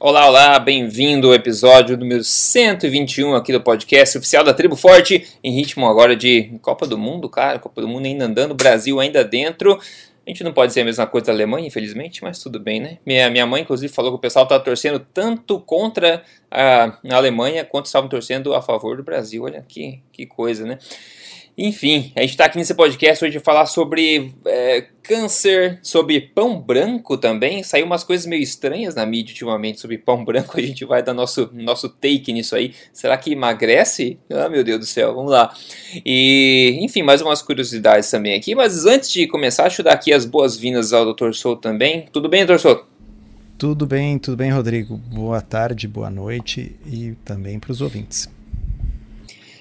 Olá, olá, bem-vindo ao episódio número 121 aqui do podcast oficial da Tribo Forte, em ritmo agora de Copa do Mundo, cara, Copa do Mundo ainda andando, Brasil ainda dentro. A gente não pode ser a mesma coisa da Alemanha, infelizmente, mas tudo bem, né? Minha, minha mãe, inclusive, falou que o pessoal estava torcendo tanto contra a, a Alemanha quanto estavam torcendo a favor do Brasil. Olha que, que coisa, né? Enfim, a gente está aqui nesse podcast hoje falar sobre é, câncer, sobre pão branco também. Saiu umas coisas meio estranhas na mídia ultimamente sobre pão branco. A gente vai dar nosso, nosso take nisso aí. Será que emagrece? Ah, meu Deus do céu, vamos lá. E, enfim, mais umas curiosidades também aqui. Mas antes de começar, deixa eu dar aqui as boas-vindas ao Dr. Souto também. Tudo bem, Dr. Souto? Tudo bem, tudo bem, Rodrigo. Boa tarde, boa noite e também para os ouvintes.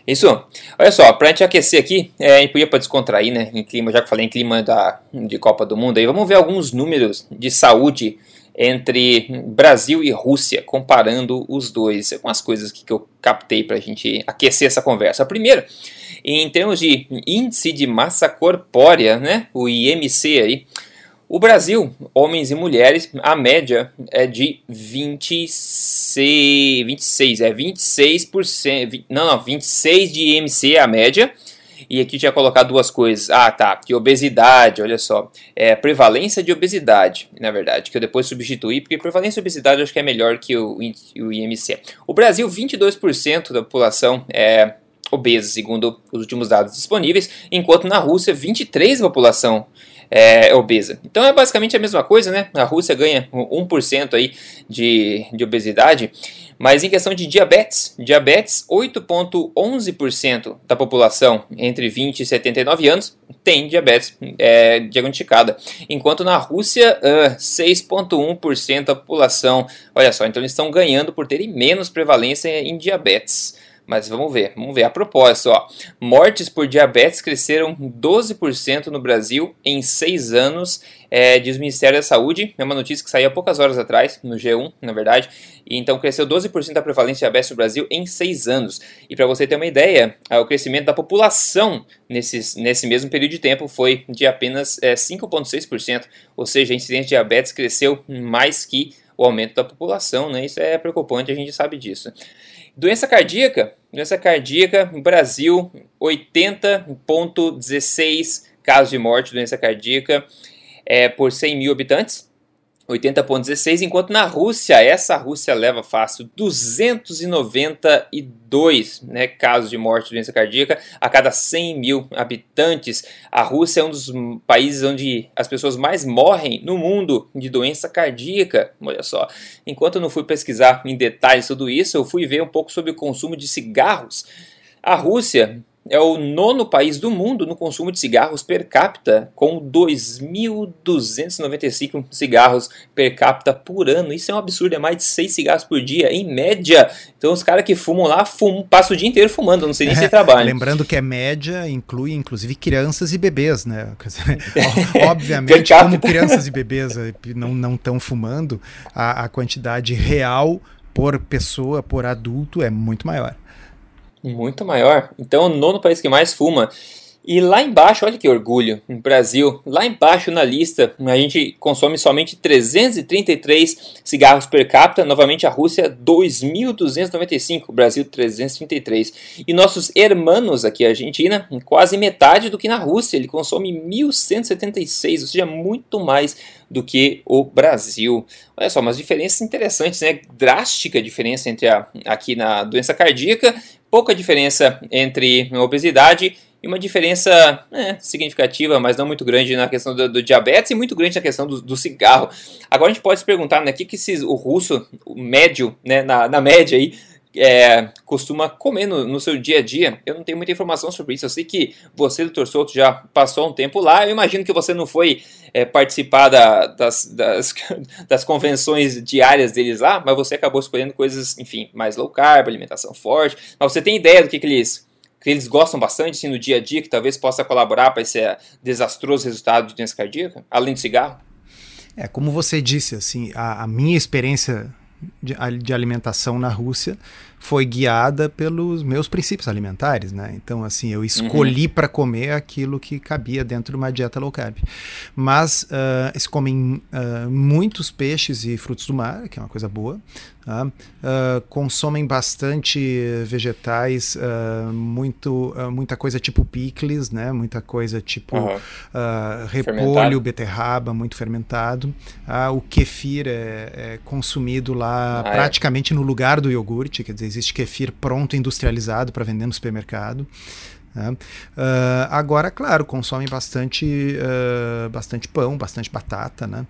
Isso. Olha só, pra gente aquecer aqui, é, a gente podia para descontrair, né? Em clima, já que falei em clima da, de Copa do Mundo, aí vamos ver alguns números de saúde entre Brasil e Rússia, comparando os dois. Algumas coisas que eu captei para a gente aquecer essa conversa. Primeiro, em termos de índice de massa corpórea, né? O IMC aí. O Brasil, homens e mulheres, a média é de 26, 26 é 26%, não, não, 26 de IMC é a média. E aqui tinha colocado duas coisas. Ah, tá, que obesidade, olha só. É prevalência de obesidade, na verdade, que eu depois substituí, porque prevalência de obesidade eu acho que é melhor que o, o IMC. O Brasil, 22% da população é obesa, segundo os últimos dados disponíveis, enquanto na Rússia, 23% da população é, obesa. Então é basicamente a mesma coisa, né? A Rússia ganha 1% aí de, de obesidade, mas em questão de diabetes, diabetes, 8,11% da população entre 20 e 79 anos tem diabetes é, diagnosticada, enquanto na Rússia, uh, 6,1% da população. Olha só, então eles estão ganhando por terem menos prevalência em diabetes. Mas vamos ver, vamos ver. A propósito, ó, mortes por diabetes cresceram 12% no Brasil em seis anos, é, diz o Ministério da Saúde. É uma notícia que saiu há poucas horas atrás, no G1, na verdade. E então cresceu 12% da prevalência de diabetes no Brasil em seis anos. E para você ter uma ideia, o crescimento da população nesse, nesse mesmo período de tempo foi de apenas é, 5,6%. Ou seja, a incidência de diabetes cresceu mais que o aumento da população, né? Isso é preocupante, a gente sabe disso. Doença cardíaca, doença cardíaca, Brasil, 80,16 casos de morte, doença cardíaca é, por 100 mil habitantes. 80,16, enquanto na Rússia, essa Rússia leva fácil 292 né, casos de morte de doença cardíaca a cada 100 mil habitantes. A Rússia é um dos países onde as pessoas mais morrem no mundo de doença cardíaca. Olha só, enquanto eu não fui pesquisar em detalhes tudo isso, eu fui ver um pouco sobre o consumo de cigarros. A Rússia é o nono país do mundo no consumo de cigarros per capita, com 2.295 cigarros per capita por ano. Isso é um absurdo, é mais de 6 cigarros por dia, em média. Então os caras que fumam lá fumam, passam o dia inteiro fumando, não sei nem é, se trabalham. Lembrando que a média inclui inclusive crianças e bebês, né? Obviamente, como crianças e bebês eh, não estão fumando, a, a quantidade real por pessoa, por adulto, é muito maior. Muito maior. Então, o nono país que mais fuma. E lá embaixo, olha que orgulho, no Brasil, lá embaixo na lista, a gente consome somente 333 cigarros per capita, novamente a Rússia 2.295, o Brasil 333. E nossos hermanos aqui, a Argentina, quase metade do que na Rússia, ele consome 1.176, ou seja, muito mais do que o Brasil. Olha só, umas diferenças interessantes, né? Drástica diferença entre a, aqui na doença cardíaca, pouca diferença entre obesidade e uma diferença é, significativa, mas não muito grande na questão do, do, diabetes e muito grande na questão do, do, cigarro. Agora a gente pode se perguntar, né, o que, que o russo, o médio, né, na, na média aí, é, costuma comer no, no, seu dia a dia. Eu não tenho muita informação sobre isso. Eu sei que você, doutor Souto, já passou um tempo lá. Eu imagino que você não foi é, participar da, das, das, das, convenções diárias deles lá, mas você acabou escolhendo coisas, enfim, mais low carb, alimentação forte. Mas você tem ideia do que, que eles que eles gostam bastante assim, no dia a dia, que talvez possa colaborar para esse eh, desastroso resultado de doença cardíaca, além do cigarro? É, como você disse, assim, a, a minha experiência de, de alimentação na Rússia foi guiada pelos meus princípios alimentares, né? Então, assim, eu escolhi uhum. para comer aquilo que cabia dentro de uma dieta low carb. Mas uh, eles comem uh, muitos peixes e frutos do mar, que é uma coisa boa. Tá? Uh, consomem bastante vegetais, muito, muita coisa tipo picles, né? muita coisa tipo uhum. repolho, fermentado. beterraba, muito fermentado. o kefir é, é consumido lá ah, é? praticamente é. no lugar do iogurte, quer dizer, existe kefir pronto industrializado para vender no supermercado. Uh, agora, claro, consomem bastante, uh, bastante pão, bastante batata, né?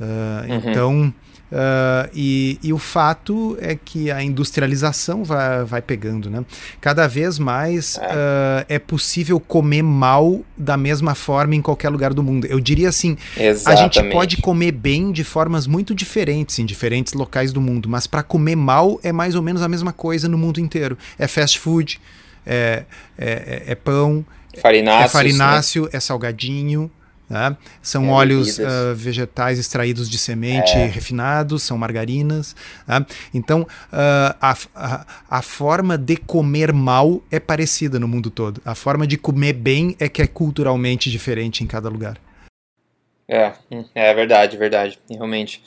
Uh, uhum. Então, Uh, e, e, o fato é que a industrialização vai, vai pegando, né? Cada vez mais é. Uh, é. possível comer mal da mesma forma em qualquer lugar do mundo. Eu diria assim, Exatamente. a gente pode comer bem de formas muito diferentes em diferentes locais do mundo, mas para comer mal é mais ou menos a mesma coisa no mundo inteiro. É fast food, é, é, é pão, farináceos, é farináceo, né? é salgadinho, Tá? São é, óleos uh, vegetais extraídos de semente é. refinados, são margarinas. Tá? Então, uh, a, a, a, forma de comer mal é parecida no mundo todo. A forma de comer bem é que é culturalmente diferente em cada lugar. É, hum, é verdade, verdade, realmente.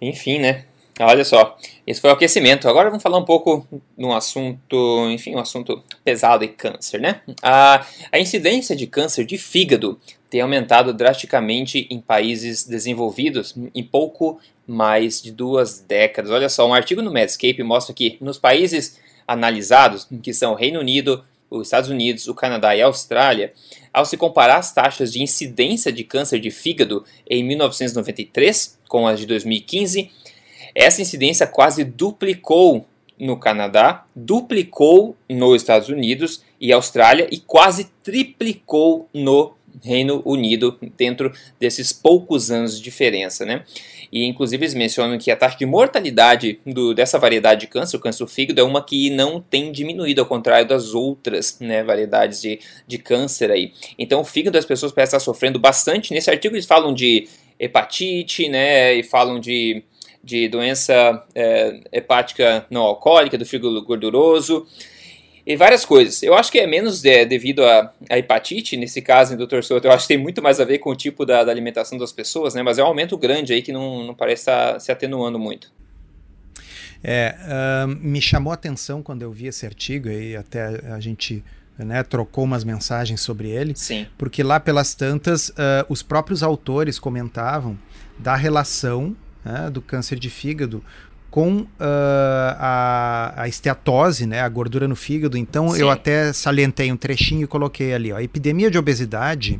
Enfim, né? Olha só, esse foi o aquecimento. Agora vamos falar um pouco de um assunto, enfim, um assunto pesado e câncer, né? A, a incidência de câncer de fígado tem aumentado drasticamente em países desenvolvidos em pouco mais de duas décadas. Olha só, um artigo no Medscape mostra que nos países analisados, que são o Reino Unido, os Estados Unidos, o Canadá e a Austrália, ao se comparar as taxas de incidência de câncer de fígado em 1993 com as de 2015, essa incidência quase duplicou no Canadá, duplicou nos Estados Unidos e Austrália e quase triplicou no Reino Unido dentro desses poucos anos de diferença, né? E inclusive eles mencionam que a taxa de mortalidade do, dessa variedade de câncer, o câncer do fígado, é uma que não tem diminuído, ao contrário das outras né, variedades de, de câncer aí. Então o fígado das pessoas parece estar sofrendo bastante. Nesse artigo eles falam de hepatite, né? E falam de, de doença é, hepática não alcoólica, do fígado gorduroso e várias coisas. Eu acho que é menos é, devido à, hepatite, nesse caso, Dr. Souto, eu acho que tem muito mais a ver com o tipo da, da alimentação das pessoas, né? Mas é um aumento grande aí que não, não parece estar se atenuando muito. É, uh, me chamou a atenção quando eu vi esse artigo e até a gente né, trocou umas mensagens sobre ele, Sim. porque lá pelas tantas uh, os próprios autores comentavam da relação né, do câncer de fígado com uh, a, a, esteatose, né, a gordura no fígado. Então Sim. eu até salientei um trechinho e coloquei ali. Ó, a epidemia de obesidade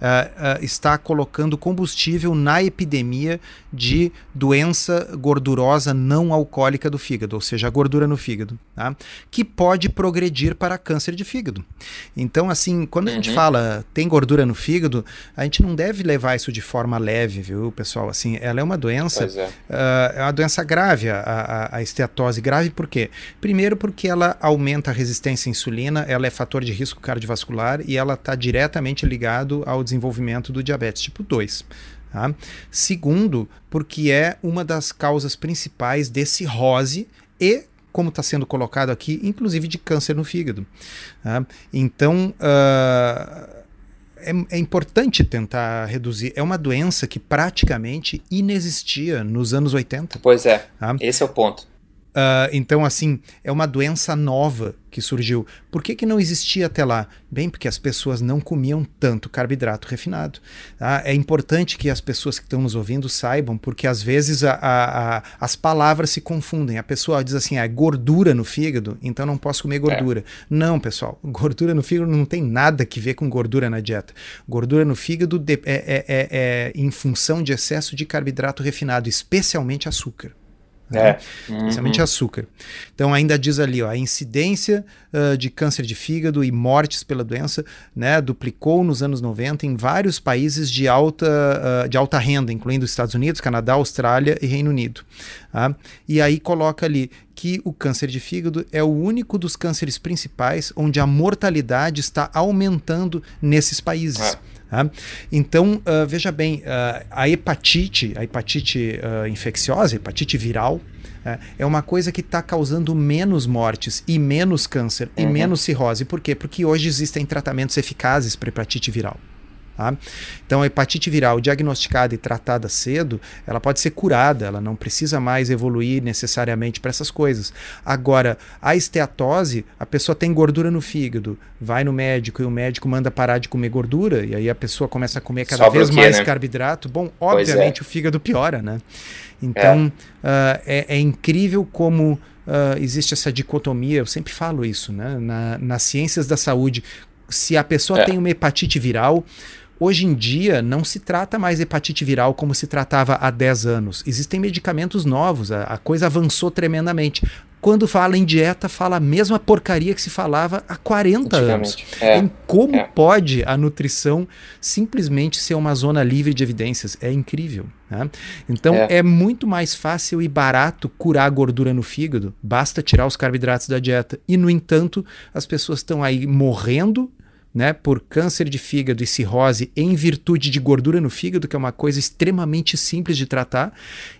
uh, uh, está colocando combustível na epidemia de doença gordurosa não alcoólica do fígado, ou seja, a gordura no fígado, tá? que pode progredir para câncer de fígado. Então, assim, quando a gente uhum. fala tem gordura no fígado, a gente não deve levar isso de forma leve, viu, pessoal? Assim, ela é uma doença, é. Uh, é uma doença grave, a, a, a esteatose grave, por quê? Primeiro porque ela aumenta a resistência à insulina, ela é fator de risco cardiovascular e ela está diretamente ligado ao desenvolvimento do diabetes tipo 2. Tá? Segundo, porque é uma das causas principais de cirrose e como está sendo colocado aqui, inclusive de câncer no fígado. Tá? Então, uh, é, é, importante tentar reduzir. É uma doença que praticamente inexistia nos anos 80. Pois é, tá? esse é o ponto. Uh, então, assim, é uma doença nova que surgiu. Por que, que não existia até lá? Bem, porque as pessoas não comiam tanto carboidrato refinado. Tá? É importante que as pessoas que estão nos ouvindo saibam, porque às vezes a, a, a, as palavras se confundem. A pessoa diz assim, ah, é gordura no fígado, então não posso comer gordura. É. Não, pessoal, gordura no fígado não tem nada que ver com gordura na dieta. Gordura no fígado de, é, é, é, é em função de excesso de carboidrato refinado, especialmente açúcar. Né? É. Uhum. Principalmente açúcar. Então ainda diz ali, ó, a incidência uh, de câncer de fígado e mortes pela doença né, duplicou nos anos 90 em vários países de alta, uh, de alta renda, incluindo Estados Unidos, Canadá, Austrália e Reino Unido. Tá? E aí coloca ali que o câncer de fígado é o único dos cânceres principais onde a mortalidade está aumentando nesses países. É. Tá? Então, uh, veja bem, uh, a hepatite, a hepatite uh, infecciosa, a hepatite viral, É, uma coisa que está causando menos mortes e menos câncer uhum. e menos cirrose. Por quê? Porque hoje existem tratamentos eficazes para hepatite viral. Tá? Então, a hepatite viral diagnosticada e tratada cedo, ela pode ser curada, ela não precisa mais evoluir necessariamente para essas coisas. Agora, a esteatose, a pessoa tem gordura no fígado, vai no médico e o médico manda parar de comer gordura, e aí a pessoa começa a comer cada vez mais né? carboidrato. Bom, obviamente é. o fígado piora, né? Então, é, uh, é, é incrível como. Uh, existe essa dicotomia, eu sempre falo isso, né? Na, nas ciências da saúde, se a pessoa é. tem uma hepatite viral, Hoje em dia, não se trata mais hepatite viral como se tratava há 10 anos. Existem medicamentos novos, a, a coisa avançou tremendamente. Quando fala em dieta, fala a mesma porcaria que se falava há 40 anos. É, como é. pode a nutrição simplesmente ser uma zona livre de evidências? É incrível. Né? Então é. é muito mais fácil e barato curar a gordura no fígado, basta tirar os carboidratos da dieta. E, no entanto, as pessoas estão aí morrendo né, por câncer de fígado e cirrose em virtude de gordura no fígado, que é uma coisa extremamente simples de tratar,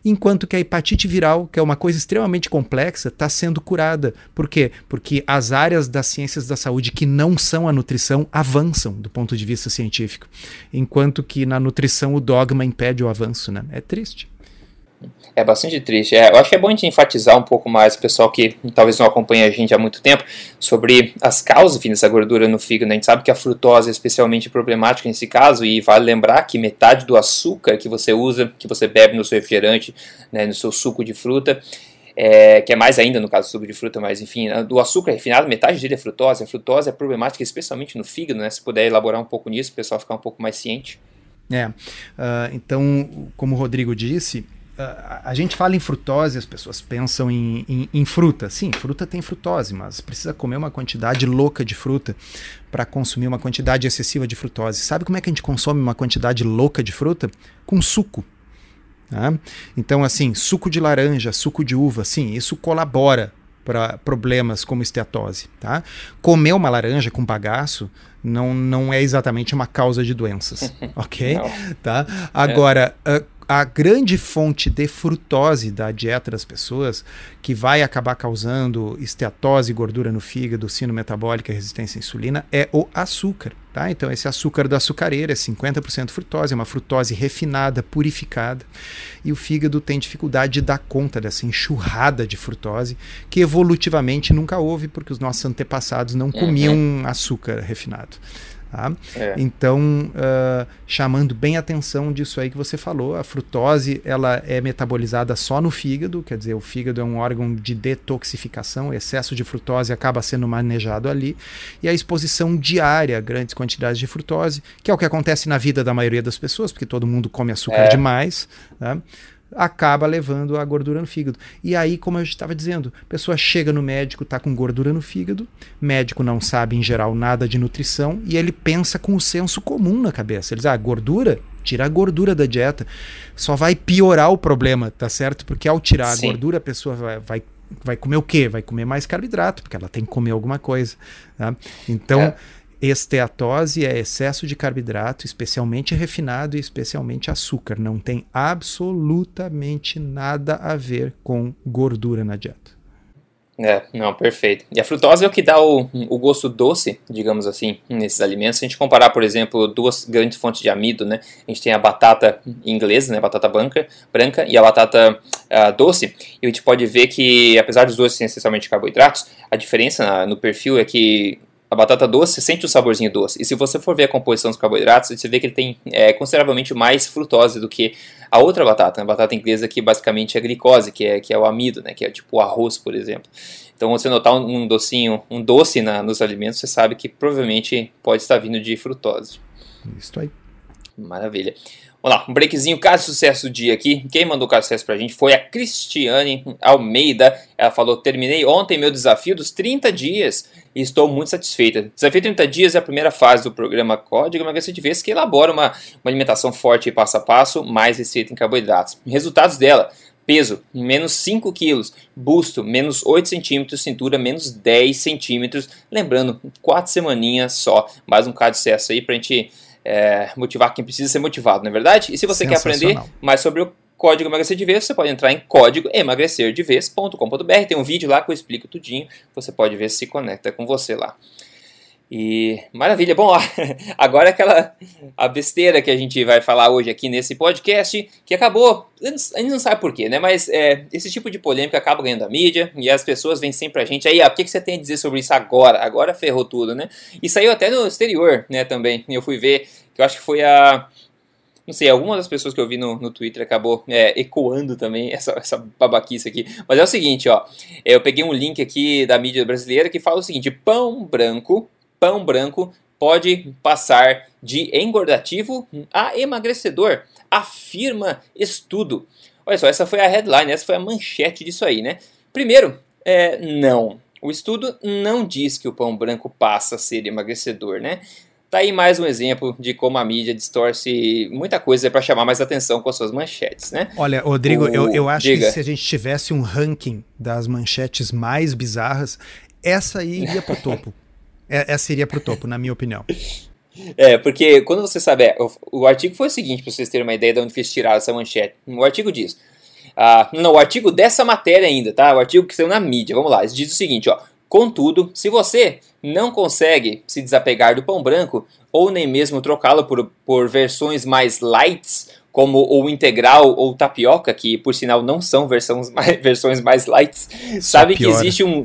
enquanto que a hepatite viral, que é uma coisa extremamente complexa, está sendo curada. Por quê? Porque as áreas das ciências da saúde que não são a nutrição avançam do ponto de vista científico, enquanto que na nutrição o dogma impede o avanço. Né? É triste. É bastante triste. É, eu acho que é bom a gente enfatizar um pouco mais, pessoal que talvez não acompanha a gente há muito tempo, sobre as causas enfim, dessa gordura no fígado. Né? A gente sabe que a frutose é especialmente problemática nesse caso, e vale lembrar que metade do açúcar que você usa, que você bebe no seu refrigerante, né, no seu suco de fruta, é, que é mais ainda no caso do suco de fruta, mas enfim, do açúcar refinado, metade dele é frutose. A frutose é problemática especialmente no fígado, né? Se puder elaborar um pouco nisso, o pessoal ficar um pouco mais ciente. É, uh, então, como o Rodrigo disse, a gente fala em frutose, as pessoas pensam em, em, em, fruta. Sim, fruta tem frutose, mas precisa comer uma quantidade louca de fruta para consumir uma quantidade excessiva de frutose. Sabe como é que a gente consome uma quantidade louca de fruta? Com suco. Tá? Então, assim, suco de laranja, suco de uva, sim, isso colabora para problemas como esteatose. Tá? Comer uma laranja com bagaço não, não é exatamente uma causa de doenças, ok? Tá? Agora, é. uh, a grande fonte de frutose da dieta das pessoas, que vai acabar causando esteatose, gordura no fígado, sino metabólica, resistência à insulina, é o açúcar. Tá? Então, esse açúcar da açucareira é 50% frutose, é uma frutose refinada, purificada, e o fígado tem dificuldade de dar conta dessa enxurrada de frutose, que evolutivamente nunca houve, porque os nossos antepassados não comiam uhum. açúcar refinado. Tá? É. Então, uh, chamando bem a atenção disso aí que você falou, a frutose ela é metabolizada só no fígado, quer dizer, o fígado é um órgão de detoxificação, excesso de frutose acaba sendo manejado ali, e a exposição diária a grandes quantidades de frutose, que é o que acontece na vida da maioria das pessoas, porque todo mundo come açúcar é. demais, tá? Acaba levando a gordura no fígado. E aí, como eu estava dizendo, a pessoa chega no médico, está com gordura no fígado, médico não sabe em geral nada de nutrição e ele pensa com o senso comum na cabeça. Ele diz: ah, gordura? Tira a gordura da dieta. Só vai piorar o problema, tá certo? Porque ao tirar Sim. a gordura, a pessoa vai, vai vai comer o quê? Vai comer mais carboidrato, porque ela tem que comer alguma coisa. Tá? Então, é. Esteatose é excesso de carboidrato, especialmente refinado e especialmente açúcar. Não tem absolutamente nada a ver com gordura na dieta. É, não, perfeito. E a frutose é o que dá o, o gosto doce, digamos assim, nesses alimentos. Se a gente comparar, por exemplo, duas grandes fontes de amido, né? A gente tem a batata inglesa, né? Batata branca, branca e a batata uh, doce. E a gente pode ver que, apesar dos dois serem essencialmente carboidratos, a diferença no perfil é que a batata doce sente o saborzinho doce. E se você for ver a composição dos carboidratos, você vê que ele tem é, consideravelmente mais frutose do que a outra batata, a batata inglesa que basicamente é glicose, que é, que é o amido, né, que é tipo o arroz, por exemplo. Então, você notar um, um docinho, um doce na, nos alimentos, você sabe que provavelmente pode estar vindo de frutose. Isso aí. Maravilha. Vamos lá, um breakzinho, caso sucesso do dia aqui. Quem mandou o caso sucesso pra gente foi a Cristiane Almeida. Ela falou: terminei ontem meu desafio dos 30 dias e estou muito satisfeita. Desafio 30 dias é a primeira fase do programa Código Emagrecer de Vez, que elabora uma, uma alimentação forte e passo a passo, mais restrita em carboidratos. Resultados dela: peso, menos 5 quilos, busto, menos 8 centímetros, cintura, menos 10 centímetros. Lembrando, 4 semaninhas só. Mais um caso de sucesso aí pra gente é, motivar quem precisa ser motivado, não é verdade? E se você quer aprender mais sobre o código emagrecer de vez, você pode entrar em código emagrecerdevez.com.br. Tem um vídeo lá que eu explico tudinho. Você pode ver se conecta com você lá. E maravilha. Bom, agora aquela a besteira que a gente vai falar hoje aqui nesse podcast, que acabou, a gente não sabe porquê, né? Mas é, esse tipo de polêmica acaba ganhando a mídia e as pessoas vêm sempre pra gente. Aí, ó, o que, que você tem a dizer sobre isso agora? Agora ferrou tudo, né? E saiu até no exterior, né? Também. Eu fui ver, que eu acho que foi a não sei, alguma das pessoas que eu vi no, no Twitter acabou é, ecoando também essa, essa babaquice aqui. Mas é o seguinte, ó. Eu peguei um link aqui da mídia brasileira que fala o seguinte: pão branco, pão branco pode passar de engordativo a emagrecedor, afirma estudo. Olha só, essa foi a headline, essa foi a manchete disso aí, né? Primeiro, é, não. O estudo não diz que o pão branco passa a ser emagrecedor, né? Tá aí mais um exemplo de como a mídia distorce muita coisa para chamar mais atenção com as suas manchetes, né? Olha, Rodrigo, o... eu, eu acho Diga. que se a gente tivesse um ranking das manchetes mais bizarras, essa aí iria pro topo. É, essa iria pro topo, na minha opinião. É, porque quando você sabe, é, o, o, artigo foi o seguinte, para vocês terem uma ideia de onde eles tiraram essa manchete. O artigo diz, ah, não, o artigo dessa matéria ainda, tá? O artigo que saiu na mídia, vamos lá, diz o seguinte, ó. Contudo, se você não consegue se desapegar do pão branco, ou nem mesmo trocá-lo por, por versões mais lights, como o integral ou tapioca, que por sinal não são versões mais, versões mais lights, sabe que existe um,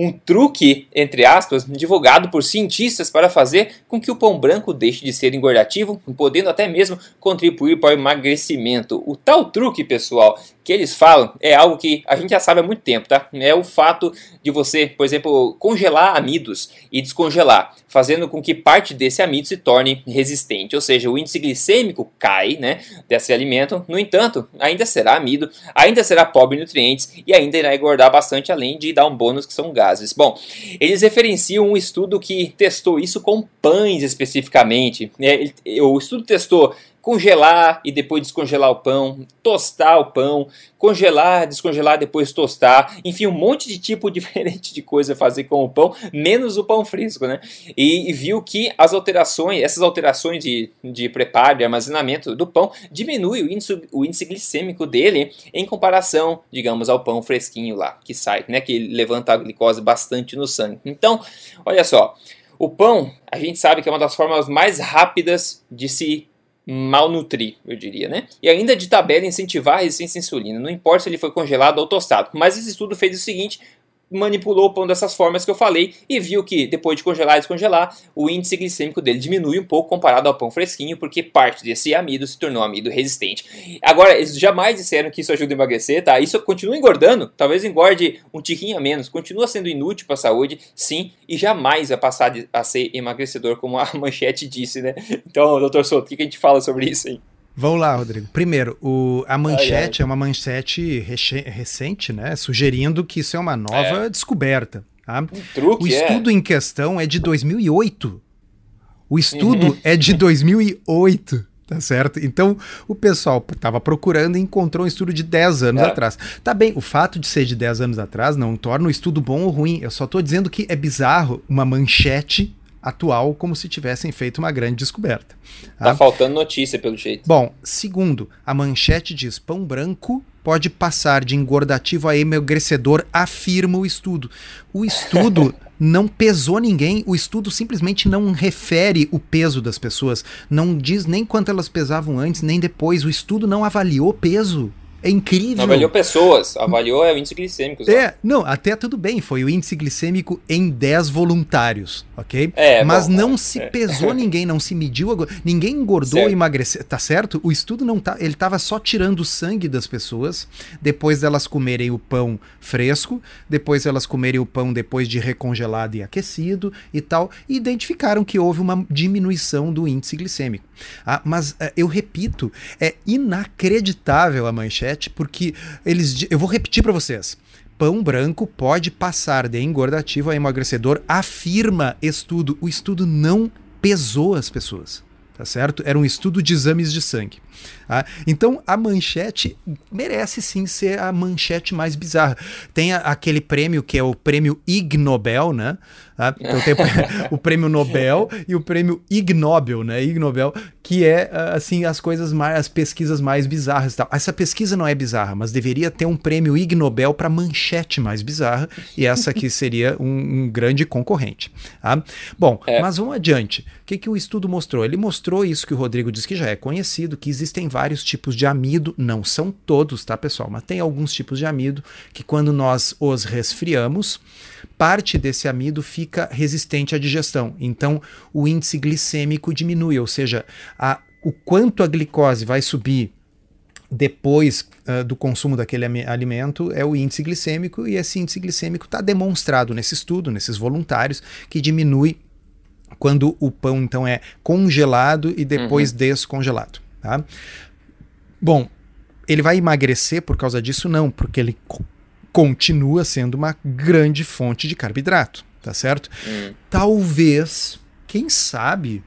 um truque, entre aspas, divulgado por cientistas para fazer com que o pão branco deixe de ser engordativo, podendo até mesmo contribuir para o emagrecimento. O tal truque, pessoal, que eles falam é algo que a gente já sabe há muito tempo, tá? É o fato de você, por exemplo, congelar amidos e descongelar, fazendo com que parte desse amido se torne resistente, ou seja, o índice glicêmico cai, né, desse alimento. No entanto, ainda será amido, ainda será pobre em nutrientes e ainda irá engordar bastante, além de dar um bônus que são gases. Bom, eles referenciam um estudo que testou isso com pães especificamente. Né? O estudo testou congelar e depois descongelar o pão, tostar o pão, congelar, descongelar, depois tostar, enfim, um monte de tipo diferente de coisa fazer com o pão, menos o pão fresco, né? E, e viu que as alterações, essas alterações de, de preparo e armazenamento do pão diminui o índice, o índice glicêmico dele em comparação, digamos, ao pão fresquinho lá, que sai, né? Que levanta a glicose bastante no sangue. Então, olha só, o pão, a gente sabe que é uma das formas mais rápidas de se malnutrir, eu diria, né? E ainda de tabela incentivar a resistência à insulina, não importa se ele foi congelado ou tostado. Mas esse estudo fez o seguinte, manipulou o pão dessas formas que eu falei e viu que depois de congelar e descongelar, o índice glicêmico dele diminui um pouco comparado ao pão fresquinho, porque parte desse amido se tornou amido resistente. Agora, eles jamais disseram que isso ajuda a emagrecer, tá? Isso continua engordando, talvez engorde um tiquinho a menos, continua sendo inútil para a saúde, sim, e jamais vai passar a ser emagrecedor, como a manchete disse, né? Então, doutor Souto, o que a gente fala sobre isso aí? Vamos lá, Rodrigo. Primeiro, o, a manchete ai, ai. é uma manchete recente, né? Sugerindo que isso é uma nova é. descoberta. Tá? Um truque, o é. estudo é. em questão é de 2008. O estudo uhum. é de 2008. Tá certo? Então, o pessoal estava procurando e encontrou um estudo de 10 anos é. atrás. Tá bem, o fato de ser de 10 anos atrás não torna o estudo bom ou ruim. Eu só estou dizendo que é bizarro uma manchete atual como se tivessem feito uma grande descoberta. Tá, tá faltando notícia, pelo jeito. Bom, segundo, a manchete diz: pão branco pode passar de engordativo a emagrecedor, afirma o estudo. O estudo não pesou ninguém, o estudo simplesmente não refere o peso das pessoas, não diz nem quanto elas pesavam antes, nem depois. O estudo não avaliou peso. É incrível. Não avaliou pessoas, avaliou é, o índice glicêmico. É, não, até tudo bem, foi o índice glicêmico em 10 voluntários, ok? É, Mas bom, não se é. pesou ninguém, não se mediu, ninguém engordou ou emagreceu, tá certo? O estudo não tá, ele tava só tirando o sangue das pessoas, depois delas comerem o pão fresco, depois elas comerem o pão depois de recongelado e aquecido e tal, e identificaram que houve uma diminuição do índice glicêmico. Ah, mas uh, eu repito, é inacreditável a manchete, porque eles. Eu vou repetir para vocês. Pão branco pode passar de engordativo a emagrecedor, afirma estudo. O estudo não pesou as pessoas, tá certo? Era um estudo de exames de sangue. Ah, então a manchete merece sim ser a manchete mais bizarra. Tem a, aquele prêmio que é o prêmio Ig Nobel, né? Ah, então tem o prêmio Nobel e o prêmio Ig Nobel, né? Ig Nobel, que é ah, assim as coisas mais, as pesquisas mais bizarras. Tal. Essa pesquisa não é bizarra, mas deveria ter um prêmio Ig Nobel para manchete mais bizarra e essa aqui seria um, um grande concorrente. Tá? Bom, é. mas vamos adiante. O que, que o estudo mostrou? Ele mostrou isso que o Rodrigo disse que já é conhecido, que existem vários tipos de amido, não são todos, tá, pessoal? Mas tem alguns tipos de amido que quando nós os resfriamos, parte desse amido fica resistente à digestão. Então, o índice glicêmico diminui, ou seja, a, o quanto a glicose vai subir depois uh, do consumo daquele alimento é o índice glicêmico, e esse índice glicêmico está demonstrado nesse estudo, nesses voluntários, que diminui quando o pão então é congelado e depois uhum. descongelado. Tá? Bom, ele vai emagrecer por causa disso? Não, porque ele continua sendo uma grande fonte de carboidrato, tá certo? Uhum. Talvez, quem sabe,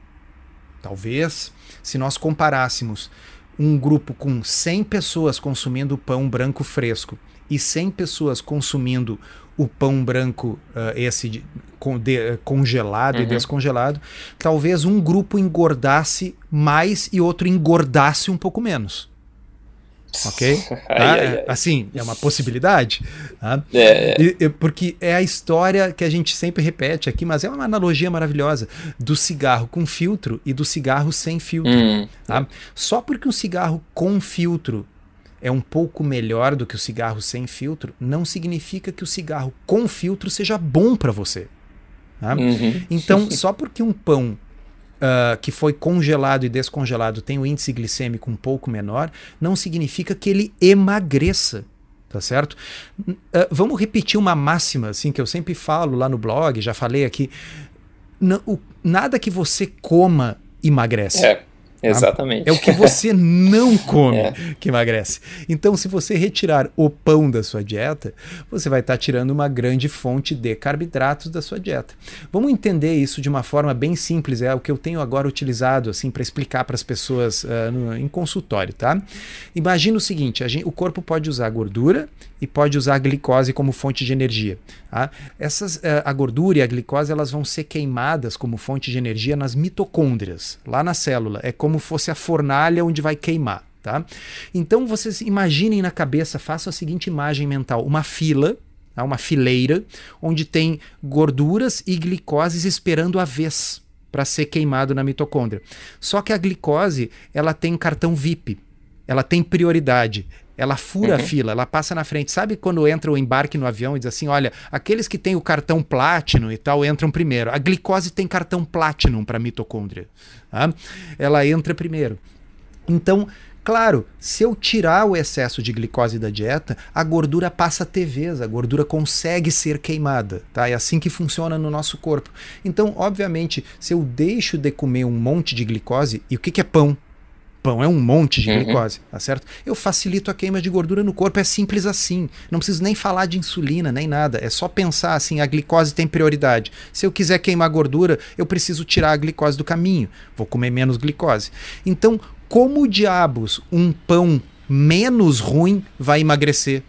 talvez, se nós comparássemos um grupo com 100 pessoas consumindo pão branco fresco e 100 pessoas consumindo o pão branco, uh, esse de, con, de, congelado uhum. e descongelado, talvez um grupo engordasse mais e outro engordasse um pouco menos. Ok? Tá? Assim, é uma possibilidade. Tá? É. E, e, porque é a história que a gente sempre repete aqui, mas é uma analogia maravilhosa do cigarro com filtro e do cigarro sem filtro. Hum. Tá? Só porque um cigarro com filtro é um pouco melhor do que o cigarro sem filtro, não significa que o cigarro com filtro seja bom para você. Tá? Uhum. Então, só porque um pão uh, que foi congelado e descongelado tem o um índice glicêmico um pouco menor, não significa que ele emagreça. Tá certo? Uh, vamos repetir uma máxima assim que eu sempre falo lá no blog, já falei aqui. N o, nada que você coma emagrece. É. Exatamente. É o que você não come é. que emagrece. Então, se você retirar o pão da sua dieta, você vai estar tirando uma grande fonte de carboidratos da sua dieta. Vamos entender isso de uma forma bem simples, é o que eu tenho agora utilizado assim para explicar para as pessoas uh, no, em consultório, tá? Imagina o seguinte: gente, o corpo pode usar gordura e pode usar a glicose como fonte de energia. Tá? Essas, uh, a gordura e a glicose elas vão ser queimadas como fonte de energia nas mitocôndrias, lá na célula. É como fosse a fornalha onde vai queimar. Tá? Então vocês imaginem na cabeça, façam a seguinte imagem mental: uma fila, tá? uma fileira, onde tem gorduras e glicoses esperando a vez para ser queimado na mitocôndria. Só que a glicose ela tem cartão VIP, ela tem prioridade. Ela fura uhum. a fila, ela passa na frente. Sabe quando entra o embarque no avião e diz assim: olha, aqueles que têm o cartão Platinum e tal entram primeiro. A glicose tem cartão Platinum para mitocôndria. Tá? Ela entra primeiro. Então, claro, se eu tirar o excesso de glicose da dieta, a gordura passa a ter vez, a gordura consegue ser queimada. Tá? É assim que funciona no nosso corpo. Então, obviamente, se eu deixo de comer um monte de glicose, e o que, que é pão? Pão, é um monte de uhum. glicose, tá certo? Eu facilito a queima de gordura no corpo, é simples assim. Não preciso nem falar de insulina, nem nada. É só pensar assim, a glicose tem prioridade. Se eu quiser queimar gordura, eu preciso tirar a glicose do caminho. Vou comer menos glicose. Então, como diabos um pão menos ruim vai emagrecer?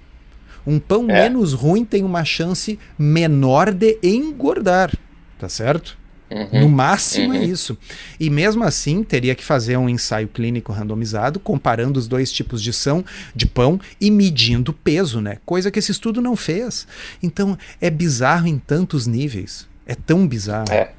Um pão é. menos ruim tem uma chance menor de engordar, tá certo? Uhum, no máximo é uhum. é isso. E mesmo assim, teria que fazer um ensaio clínico randomizado, comparando os dois tipos de, são, de pão e medindo peso, né? Coisa que esse estudo não fez. Então, é bizarro em tantos níveis. É tão bizarro. É.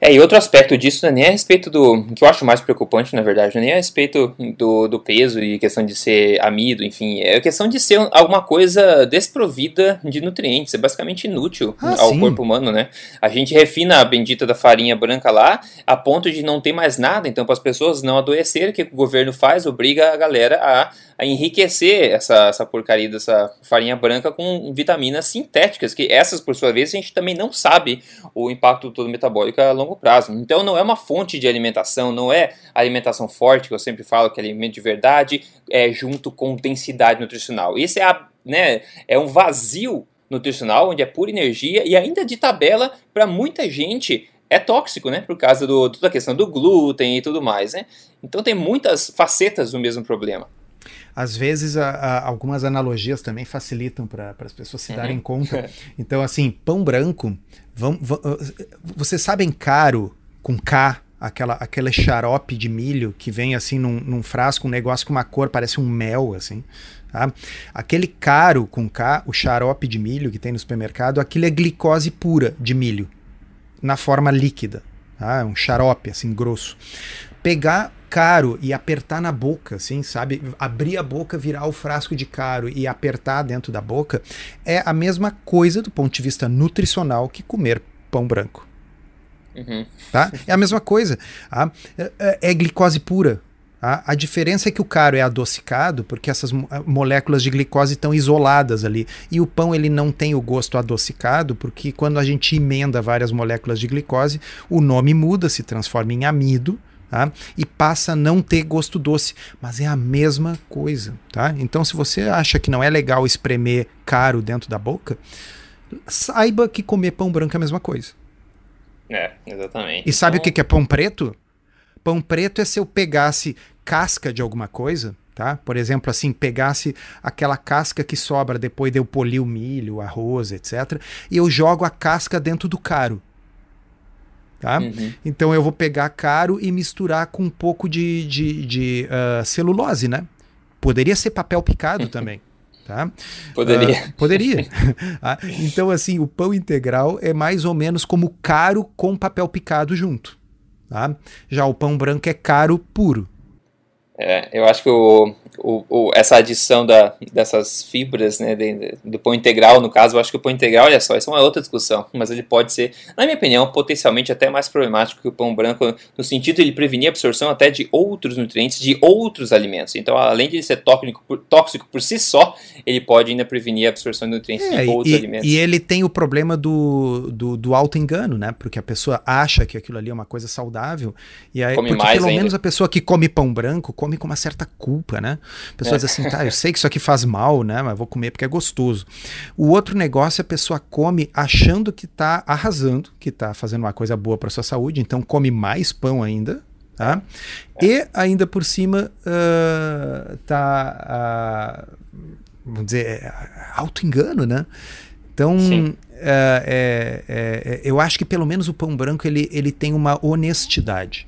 É, e outro aspecto disso não é nem a respeito do. que eu acho mais preocupante, na verdade, não é nem a respeito do, do peso e questão de ser amido, enfim. É a questão de ser alguma coisa desprovida de nutrientes. É basicamente inútil ah, ao sim. corpo humano, né? A gente refina a bendita da farinha branca lá a ponto de não ter mais nada. Então, para as pessoas não adoecerem, o que o governo faz? Obriga a galera a a enriquecer essa, essa porcaria dessa farinha branca com vitaminas sintéticas, que essas, por sua vez, a gente também não sabe o impacto todo metabólico a longo prazo. Então não é uma fonte de alimentação, não é alimentação forte, que eu sempre falo que é alimento de verdade, é junto com densidade nutricional. Isso é, a, né, é um vazio nutricional, onde é pura energia e ainda de tabela, para muita gente é tóxico, né? Por causa do, toda a questão do glúten e tudo mais, né? Então tem muitas facetas do mesmo problema. Às vezes, a, a, algumas analogias também facilitam para as pessoas se darem uhum. conta. Então, assim, pão branco, vão, vão, vocês sabem caro com K, aquela, aquele xarope de milho que vem assim num, num frasco, um negócio com uma cor, parece um mel, assim. Tá? Aquele caro com K, o xarope de milho que tem no supermercado, aquilo é glicose pura de milho, na forma líquida. Tá? Um xarope, assim, grosso. Pegar caro e apertar na boca, assim, sabe? Abrir a boca, virar o frasco de caro e apertar dentro da boca é a mesma coisa do ponto de vista nutricional que comer pão branco. Uhum. Tá? É a mesma coisa. Tá? É, é glicose pura. Tá? A diferença é que o caro é adocicado, porque essas moléculas de glicose estão isoladas ali. E o pão ele não tem o gosto adocicado, porque quando a gente emenda várias moléculas de glicose, o nome muda, se transforma em amido tá? E passa a não ter gosto doce, mas é a mesma coisa, tá? Então, se você acha que não é legal espremer caro dentro da boca, saiba que comer pão branco é a mesma coisa. É, exatamente. E sabe então... o que é pão preto? Pão preto é se eu pegasse casca de alguma coisa, tá? Por exemplo, assim, pegasse aquela casca que sobra depois de eu polir o milho, o arroz, etc. E eu jogo a casca dentro do caro. Tá? Uhum. Então eu vou pegar caro e misturar com um pouco de, de, de uh, celulose, né? Poderia ser papel picado também. Tá? Poderia. Uh, poderia. ah, então, assim, o pão integral é mais ou menos como caro com papel picado junto. Tá? Já o pão branco é caro puro. É, eu acho que o, o, o, essa adição da, dessas fibras, né, de, do pão integral, no caso, eu acho que o pão integral, olha só, isso é uma outra discussão, mas ele pode ser, na minha opinião, potencialmente até mais problemático que o pão branco, no sentido de ele prevenir a absorção até de outros nutrientes de outros alimentos. Então, além de ele ser tóxico por, tóxico por si só, ele pode ainda prevenir a absorção de nutrientes é, de outros e, alimentos. E ele tem o problema do, do, do auto-engano, né? Porque a pessoa acha que aquilo ali é uma coisa saudável, e aí, come porque pelo ainda. menos a pessoa que come pão branco come com uma certa culpa, né? Pessoas é. assim, tá, eu sei que isso aqui faz mal, né? Mas vou comer porque é gostoso. O outro negócio é a pessoa come achando que tá arrasando, que tá fazendo uma coisa boa para sua saúde, então come mais pão ainda, tá? É. E ainda por cima uh, tá, uh, vamos dizer, é, auto-engano, né? Então, uh, é, é, eu acho que pelo menos o pão branco ele, ele tem uma honestidade.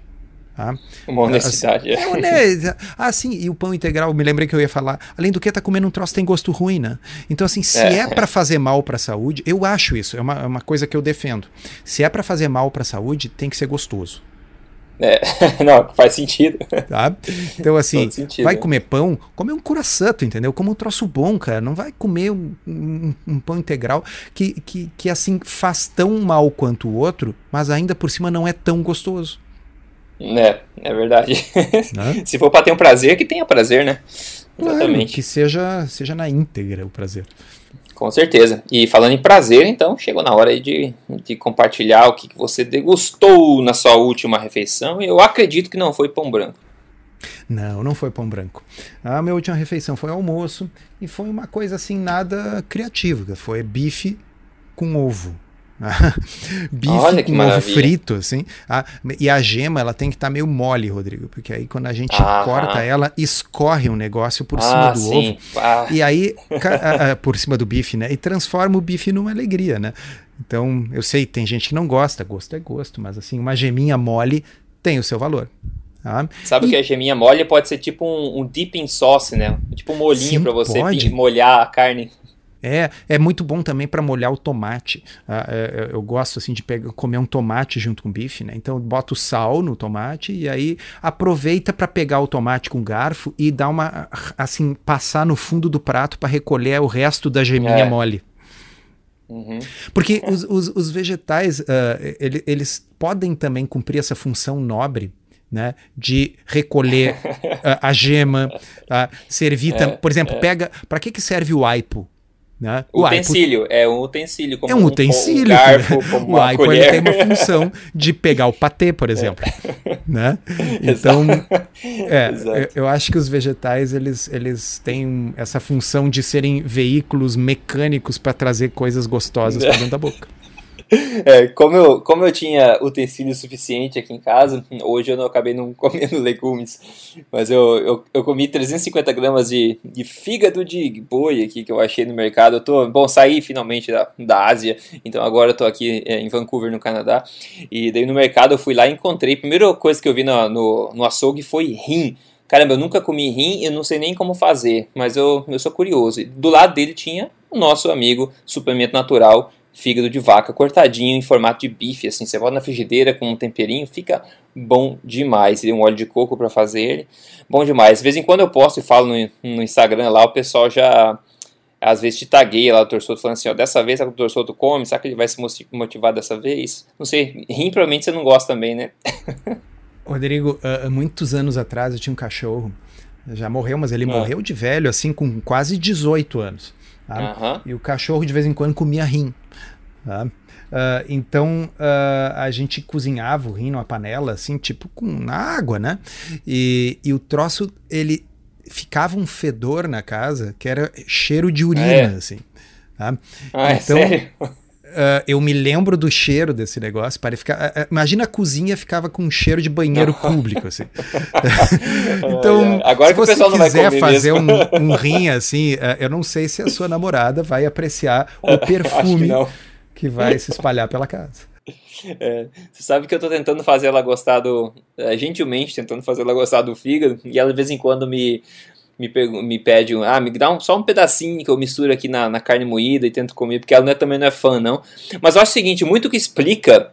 Tá? Uma honestidade. Assim, é, Ah, sim, e o pão integral, me lembrei que eu ia falar. Além do que, tá comendo um troço tem gosto ruim, né? Então, assim, se é, é para fazer mal para a saúde, eu acho isso, é uma, é uma coisa que eu defendo. Se é para fazer mal para a saúde, tem que ser gostoso. É, não, faz sentido. Tá? Então, assim, vai comer pão, come um coração, entendeu? Como um troço bom, cara. Não vai comer um, um, um, pão integral que, que, que, assim, faz tão mal quanto o outro, mas ainda por cima não é tão gostoso. É, é verdade. Né? Se for para ter um prazer, que tenha prazer, né? Exatamente. Claro, que seja, seja na íntegra o prazer. Com certeza. E falando em prazer, então, chegou na hora de, de compartilhar o que, que você degustou na sua última refeição. Eu acredito que não foi pão branco. Não, não foi pão branco. A minha última refeição foi almoço e foi uma coisa assim nada criativa. Foi bife com ovo. Bife com ovo frito, assim. Ah, e a gema, ela tem que estar tá meio mole, Rodrigo, porque aí quando a gente ah, corta ela, escorre um negócio por ah, cima do sim. ovo. Ah. E aí, ah, ah, por cima do bife, né? E transforma o bife numa alegria, né? Então, eu sei, tem gente que não gosta, gosto é gosto, mas assim, uma geminha mole tem o seu valor. Tá? Sabe e... que a geminha mole pode ser tipo um, um dipping sauce, né? Tipo um molinho para você molhar a carne. É, é muito bom também para molhar o tomate. Ah, é, é, eu gosto assim de pegar, comer um tomate junto com bife, né? Então boto sal no tomate e aí aproveita para pegar o tomate com garfo e dar uma assim passar no fundo do prato para recolher o resto da geminha é. mole. Uhum. Porque os, os, os vegetais, uh, ele, eles podem também cumprir essa função nobre né, de recolher uh, a gema, uh, servir, é, por exemplo, é. pega, para que que serve o aipo? Né? O utensílio, é um utensílio. Como é um utensílio. Um garfo, como o ele tem uma função de pegar o patê, por exemplo. É. Né? Então, é, eu, eu, acho que os vegetais eles, eles têm essa função de serem veículos mecânicos para trazer coisas gostosas para dentro da boca. É, como, eu, como eu tinha utensílio suficiente aqui em casa, hoje eu não acabei não comendo legumes, mas eu, eu, eu comi 350 gramas de, de fígado de boi aqui que eu achei no mercado. Eu tô, bom, saí finalmente da, da Ásia, então agora eu tô aqui é, em Vancouver, no Canadá, e daí no mercado eu fui lá e encontrei, a primeira coisa que eu vi no, no, no açougue foi rim. Caramba, eu nunca comi rim, eu não sei nem como fazer, mas eu, eu sou curioso. Do lado dele tinha o nosso amigo suplemento natural fígado de vaca cortadinho em formato de bife, assim, você bota na frigideira com um temperinho, fica bom demais. E um óleo de coco para fazer ele, bom demais. De vez em quando eu posto e falo no, no Instagram lá, o pessoal já às vezes te tagueia lá o Torçoto falando assim, ó, dessa vez o Torçoto come, será que ele vai se motivar dessa vez? Não sei, rim provavelmente você não gosta também, né? Rodrigo, há muitos anos atrás eu tinha um cachorro, já morreu, mas ele ah. morreu de velho, assim, com quase 18 anos. Tá? Uhum. E o cachorro de vez em quando comia rim. Tá? Uh, então uh, a gente cozinhava o rim numa panela, assim, tipo com água, né? E, e o troço, ele ficava um fedor na casa que era cheiro de urina, é. assim. Tá? Ah, é então, é sério? Uh, eu me lembro do cheiro desse negócio. Para ficar, uh, imagina a cozinha ficava com um cheiro de banheiro público, assim. então, Agora se você quiser fazer um, um, rim assim, uh, eu não sei se a sua namorada vai apreciar o perfume que, vai se espalhar pela casa. É, você sabe que eu estou tentando fazer ela gostar do. gentilmente tentando fazer ela gostar do fígado, e ela de vez em quando me, me, me pede, um, ah, me dá um, só um pedacinho que eu misturo aqui na, na carne moída e tento comer, porque ela não é, também não é fã, não. Mas eu acho o seguinte, muito que explica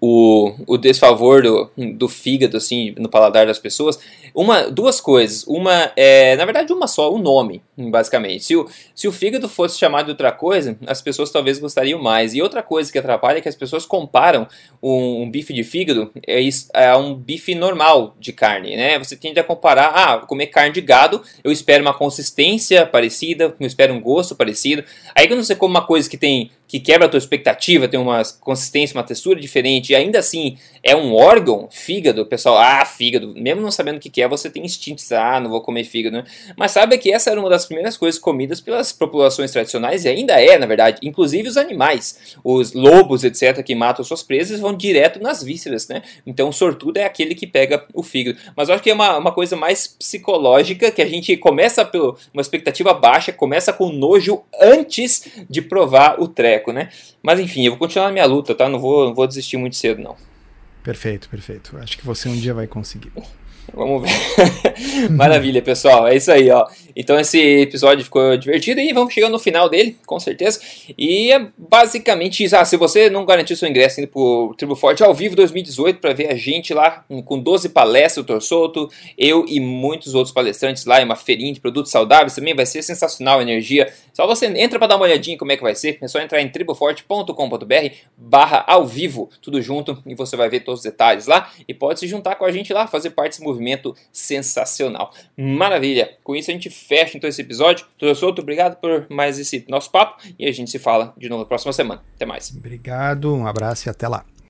o, o desfavor do, do fígado, assim, no paladar das pessoas, uma, duas coisas. Uma é, na verdade, uma só, o nome, basicamente. Se o, se o fígado fosse chamado de outra coisa, as pessoas talvez gostariam mais. E outra coisa que atrapalha é que as pessoas comparam um, um bife de fígado é, é um bife normal de carne, né? Você tende a comparar, ah, comer carne de gado, eu espero uma consistência parecida, eu espero um gosto parecido. Aí quando você come uma coisa que tem que quebra a tua expectativa, tem uma consistência, uma textura diferente, ainda assim é um órgão, fígado, pessoal, ah, fígado, mesmo não sabendo o que é, você tem instintos, ah, não vou comer fígado, né? Mas sabe que essa era uma das primeiras coisas comidas pelas populações tradicionais, e ainda é, na verdade, inclusive os animais, os lobos, etc., que matam suas presas, vão direto nas vísceras, né? Então o sortudo é aquele que pega o fígado. Mas eu acho que é uma, uma coisa mais psicológica, que a gente começa por uma expectativa baixa, começa com nojo antes de provar o treco né? Mas enfim, eu vou continuar na minha luta, tá? Não vou, não vou desistir muito cedo, não. Perfeito, perfeito. Acho que você um dia vai conseguir. Vamos ver. Maravilha, pessoal. É isso aí, ó. Então esse episódio ficou divertido e vamos chegando no final dele, com certeza. E é basicamente isso. Ah, se você não garantiu seu ingresso indo pro Tribo Forte ao vivo 2018 para ver a gente lá com 12 palestras, o Torsoto, eu e muitos outros palestrantes lá, é uma feirinha de produtos saudáveis também, vai ser sensacional a energia. Só você entra para dar uma olhadinha como é que vai ser. É só entrar em triboforte.com.br barra ao vivo, tudo junto, e você vai ver todos os detalhes lá. E pode se juntar com a gente lá, fazer parte desse movimento sensacional. Maravilha! Com isso a gente fecha então esse episódio. Tudo solto, obrigado por mais esse nosso papo e a gente se fala de novo na próxima semana. Até mais. Obrigado, um abraço e até lá.